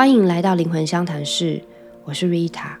欢迎来到灵魂相谈室，我是 Rita。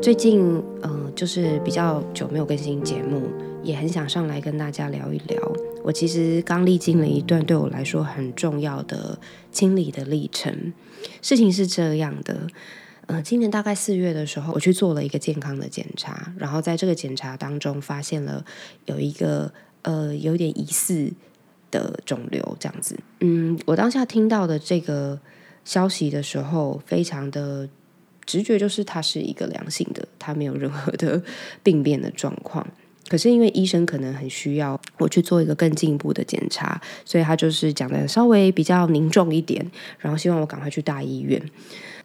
最近，嗯，就是比较久没有更新节目，也很想上来跟大家聊一聊。我其实刚历经了一段对我来说很重要的清理的历程。事情是这样的，嗯，今年大概四月的时候，我去做了一个健康的检查，然后在这个检查当中发现了有一个呃有点疑似的肿瘤，这样子。嗯，我当下听到的这个消息的时候，非常的直觉就是它是一个良性的，它没有任何的 病变的状况。可是因为医生可能很需要我去做一个更进一步的检查，所以他就是讲的稍微比较凝重一点，然后希望我赶快去大医院。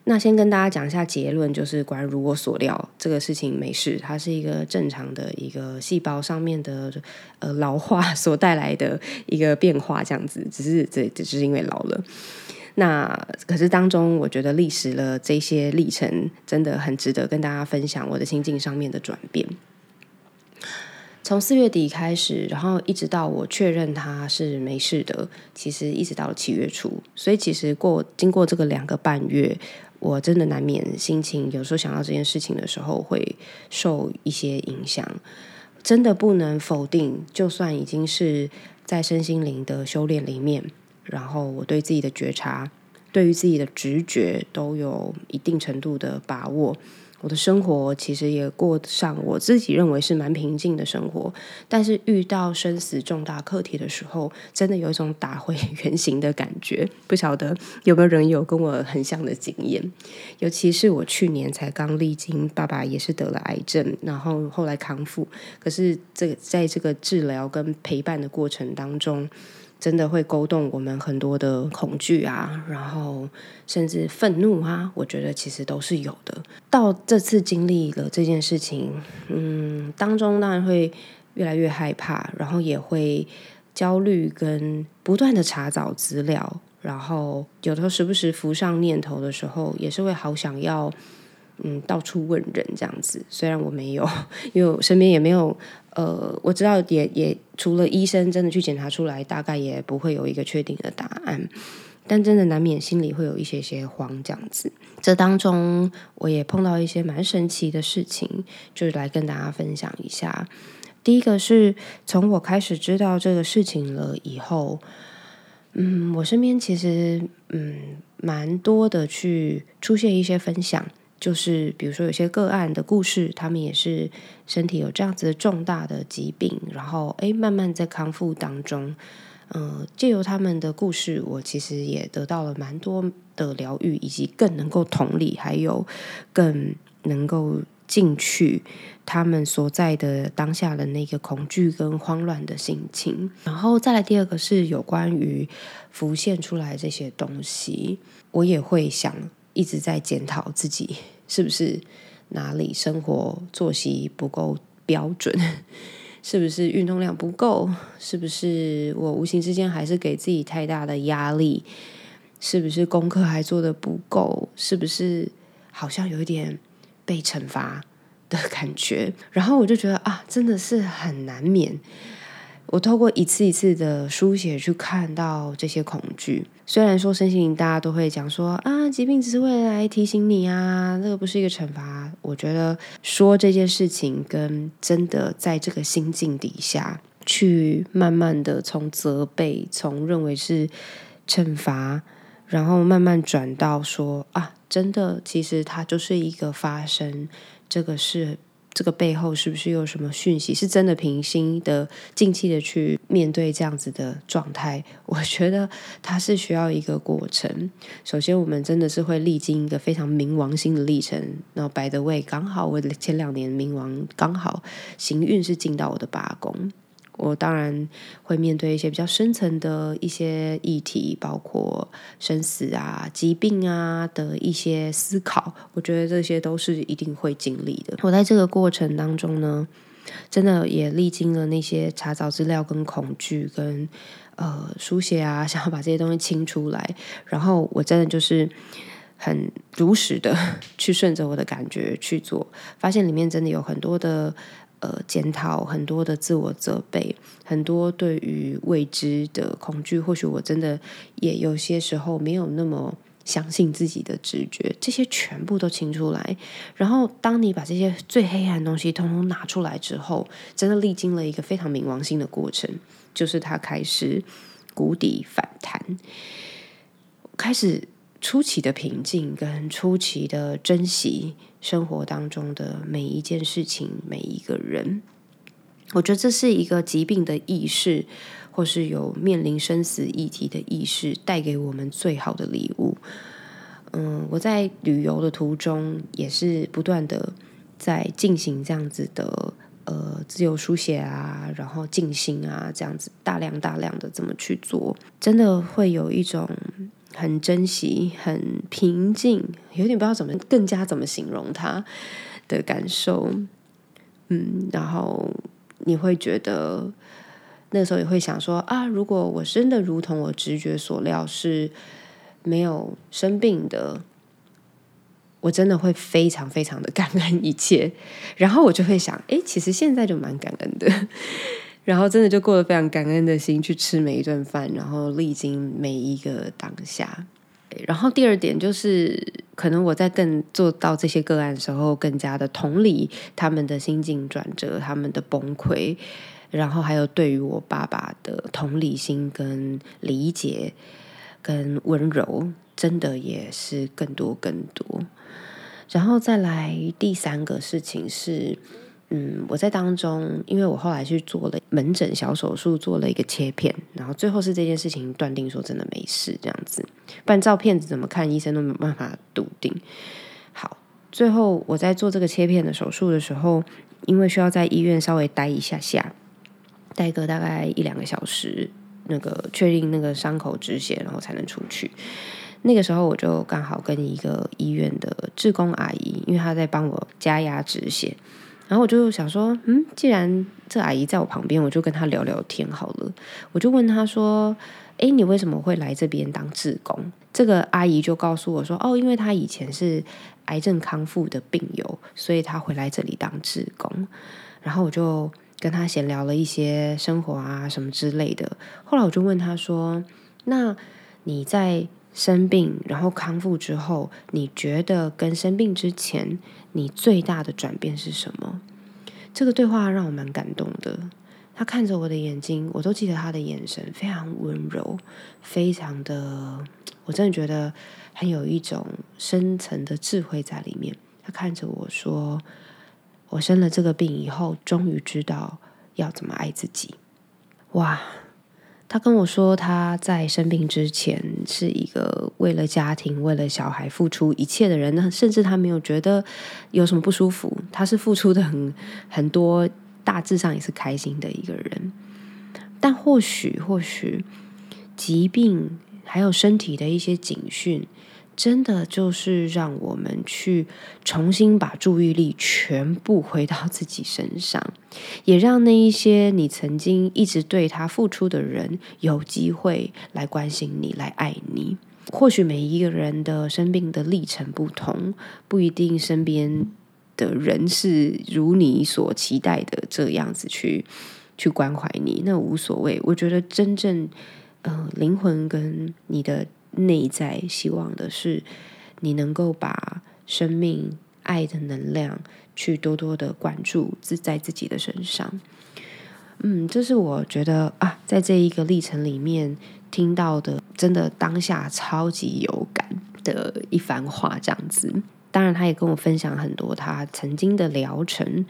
那先跟大家讲一下结论，就是果然如我所料，这个事情没事，它是一个正常的一个细胞上面的呃老化所带来的一个变化，这样子，只是这只是因为老了。那可是当中，我觉得历史了这些历程，真的很值得跟大家分享我的心境上面的转变。从四月底开始，然后一直到我确认他是没事的，其实一直到七月初，所以其实过经过这个两个半月，我真的难免心情有时候想到这件事情的时候会受一些影响。真的不能否定，就算已经是在身心灵的修炼里面，然后我对自己的觉察，对于自己的直觉都有一定程度的把握。我的生活其实也过上我自己认为是蛮平静的生活，但是遇到生死重大课题的时候，真的有一种打回原形的感觉。不晓得有没有人有跟我很像的经验？尤其是我去年才刚历经，爸爸也是得了癌症，然后后来康复，可是这在这个治疗跟陪伴的过程当中。真的会勾动我们很多的恐惧啊，然后甚至愤怒啊，我觉得其实都是有的。到这次经历了这件事情，嗯，当中当然会越来越害怕，然后也会焦虑，跟不断的查找资料，然后有的时候时不时浮上念头的时候，也是会好想要。嗯，到处问人这样子，虽然我没有，因为我身边也没有，呃，我知道也也除了医生真的去检查出来，大概也不会有一个确定的答案，但真的难免心里会有一些些慌这样子。这当中我也碰到一些蛮神奇的事情，就是来跟大家分享一下。第一个是从我开始知道这个事情了以后，嗯，我身边其实嗯蛮多的去出现一些分享。就是比如说有些个案的故事，他们也是身体有这样子重大的疾病，然后诶慢慢在康复当中，嗯，借由他们的故事，我其实也得到了蛮多的疗愈，以及更能够同理，还有更能够进去他们所在的当下的那个恐惧跟慌乱的心情。然后再来第二个是有关于浮现出来这些东西，我也会想一直在检讨自己。是不是哪里生活作息不够标准？是不是运动量不够？是不是我无形之间还是给自己太大的压力？是不是功课还做的不够？是不是好像有一点被惩罚的感觉？然后我就觉得啊，真的是很难免。我透过一次一次的书写去看到这些恐惧。虽然说身心灵大家都会讲说啊，疾病只是为了来提醒你啊，那个不是一个惩罚。我觉得说这件事情跟真的在这个心境底下去慢慢的从责备，从认为是惩罚，然后慢慢转到说啊，真的其实它就是一个发生，这个是。这个背后是不是有什么讯息？是真的平心的、静气的去面对这样子的状态？我觉得它是需要一个过程。首先，我们真的是会历经一个非常冥王星的历程。然后白的位刚好我前两年冥王刚好行运是进到我的八宫。我当然会面对一些比较深层的一些议题，包括生死啊、疾病啊的一些思考。我觉得这些都是一定会经历的。我在这个过程当中呢，真的也历经了那些查找资料、跟恐惧、跟呃书写啊，想要把这些东西清出来。然后我真的就是很如实的 去顺着我的感觉去做，发现里面真的有很多的。呃，检讨很多的自我责备，很多对于未知的恐惧，或许我真的也有些时候没有那么相信自己的直觉，这些全部都清出来。然后，当你把这些最黑暗的东西通通拿出来之后，真的历经了一个非常冥王星的过程，就是它开始谷底反弹，开始出奇的平静，跟出奇的珍惜生活当中的每一件事情、每一个人。我觉得这是一个疾病的意识。或是有面临生死议题的意识，带给我们最好的礼物。嗯，我在旅游的途中也是不断的在进行这样子的呃自由书写啊，然后静心啊，这样子大量大量的这么去做，真的会有一种很珍惜、很平静，有点不知道怎么更加怎么形容它的感受。嗯，然后你会觉得。那时候也会想说啊，如果我真的如同我直觉所料是没有生病的，我真的会非常非常的 感恩一切。然后我就会想，哎，其实现在就蛮感恩的。然后真的就过得非常感恩的心去吃每一顿饭，然后历经每一个当下。然后第二点就是，可能我在更做到这些个案的时候，更加的同理他们的心境转折，他们的崩溃。然后还有对于我爸爸的同理心、跟理解、跟温柔，真的也是更多更多。然后再来第三个事情是，嗯，我在当中，因为我后来去做了门诊小手术，做了一个切片，然后最后是这件事情断定说真的没事这样子，不然照片子怎么看，医生都没办法笃定。好，最后我在做这个切片的手术的时候，因为需要在医院稍微待一下下。待个大概一两个小时，那个确定那个伤口止血，然后才能出去。那个时候我就刚好跟一个医院的志工阿姨，因为她在帮我加压止血，然后我就想说，嗯，既然这阿姨在我旁边，我就跟她聊聊天好了。我就问她说：“哎，你为什么会来这边当志工？”这个阿姨就告诉我说：“哦，因为她以前是癌症康复的病友，所以她回来这里当志工。”然后我就。跟她闲聊了一些生活啊什么之类的，后来我就问她说：“那你在生病然后康复之后，你觉得跟生病之前你最大的转变是什么？”这个对话让我蛮感动的。他看着我的眼睛，我都记得他的眼神非常温柔，非常的，我真的觉得很有一种深层的智慧在里面。他看着我说。我生了这个病以后，终于知道要怎么爱自己。哇！他跟我说，他在生病之前是一个为了家庭、为了小孩付出一切的人，甚至他没有觉得有什么不舒服。他是付出的很很多，大致上也是开心的一个人。但或许，或许疾病还有身体的一些警讯。真的就是让我们去重新把注意力全部回到自己身上，也让那一些你曾经一直对他付出的人有机会来关心你、来爱你。或许每一个人的生病的历程不同，不一定身边的人是如你所期待的这样子去去关怀你，那无所谓。我觉得真正呃灵魂跟你的。内在希望的是，你能够把生命、爱的能量去多多的关注自在自己的身上。嗯，这是我觉得啊，在这一个历程里面听到的，真的当下超级有感的一番话，这样子。当然，他也跟我分享很多他曾经的疗程，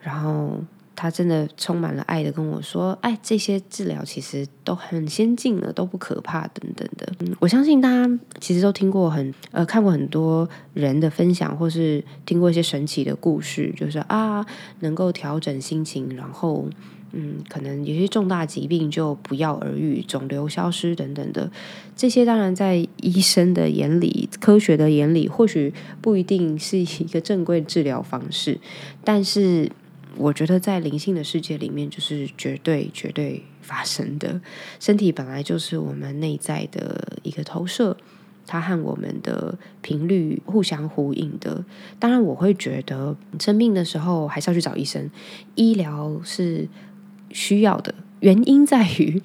然后。他真的充满了爱的跟我说：“哎，这些治疗其实都很先进了，都不可怕，等等的。”，我相信大家其实都听过很呃看过很多人的分享，或是听过一些神奇的故事，就是啊能够调整心情，然后嗯可能有些重大疾病就不药而愈，肿瘤消失等等的。这些当然在医生的眼里、科学的眼里，或许不一定是一个正规治疗方式，但是。我觉得在灵性的世界里面，就是绝对绝对发生的。身体本来就是我们内在的一个投射，它和我们的频率互相呼应的。当然，我会觉得生病的时候还是要去找医生，医疗是需要的。原因在于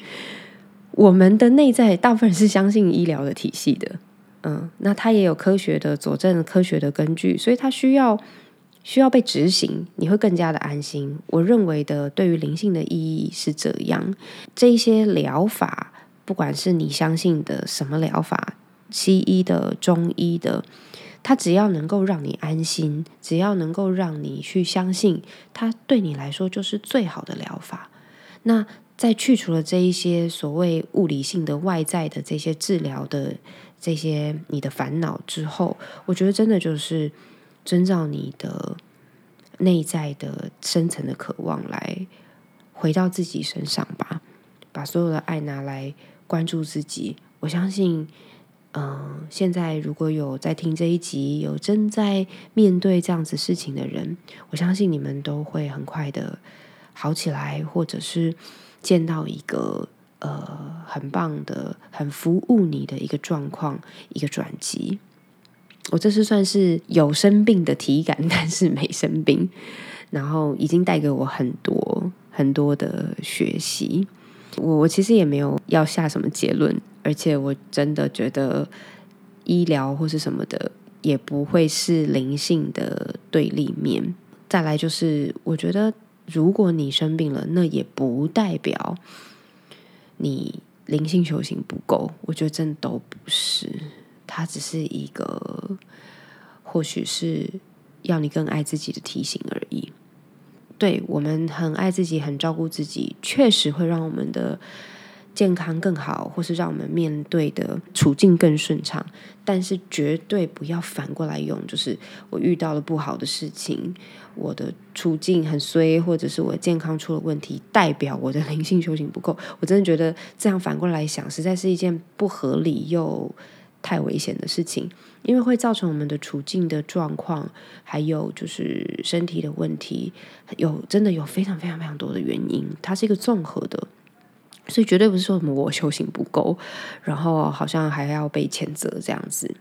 我们的内在大部分人是相信医疗的体系的。嗯，那它也有科学的佐证、科学的根据，所以它需要需要被执行，你会更加的安心。我认为的对于灵性的意义是这样，这一些疗法，不管是你相信的什么疗法，西医的、中医的，它只要能够让你安心，只要能够让你去相信，它对你来说就是最好的疗法。那在去除了这一些所谓物理性的外在的这些治疗的这些你的烦恼之后，我觉得真的就是遵照你的内在的深层的渴望来回到自己身上吧，把所有的爱拿来关注自己。我相信，嗯，现在如果有在听这一集，有正在面对这样子事情的人，我相信你们都会很快的好起来，或者是。见到一个呃很棒的、很服务你的一个状况，一个转机。我这是算是有生病的体感，但是没生病，然后已经带给我很多很多的学习。我我其实也没有要下什么结论，而且我真的觉得医疗或是什么的也不会是灵性的对立面。再来就是，我觉得。如果你生病了，那也不代表你灵性修行不够。我觉得真的都不是，它只是一个，或许是要你更爱自己的提醒而已。对我们很爱自己，很照顾自己，确实会让我们的。健康更好，或是让我们面对的处境更顺畅，但是绝对不要反过来用。就是我遇到了不好的事情，我的处境很衰，或者是我健康出了问题，代表我的灵性修行不够。我真的觉得这样反过来想，实在是一件不合理又太危险的事情，因为会造成我们的处境的状况，还有就是身体的问题，有真的有非常非常非常多的原因，它是一个综合的。所以绝对不是说什么我修行不够，然后好像还要被谴责这样子。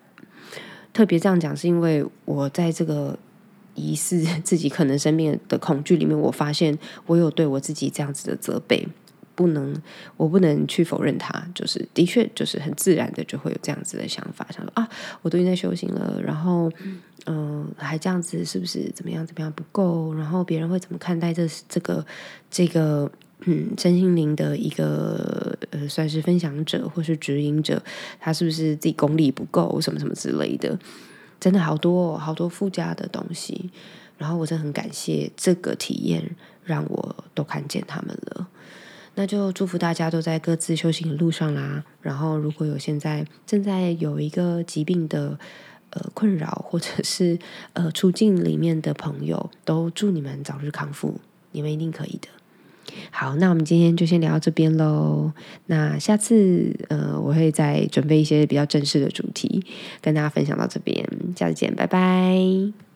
特别这样讲，是因为我在这个疑似自己可能生病的恐惧里面，我发现我有对我自己这样子的责备，不能，我不能去否认他。就是的确，就是很自然的就会有这样子的想法，想说啊，我都已经在修行了，然后嗯，还这样子，是不是怎么样怎么样不够？然后别人会怎么看待这这个这个？嗯，身心灵的一个呃，算是分享者或是指引者，他是不是自己功力不够，什么什么之类的，真的好多好多附加的东西。然后我真的很感谢这个体验，让我都看见他们了。那就祝福大家都在各自修行的路上啦。然后如果有现在正在有一个疾病的呃困扰，或者是呃处境里面的朋友，都祝你们早日康复，你们一定可以的。好，那我们今天就先聊到这边喽。那下次呃，我会再准备一些比较正式的主题，跟大家分享到这边。下次见，拜拜。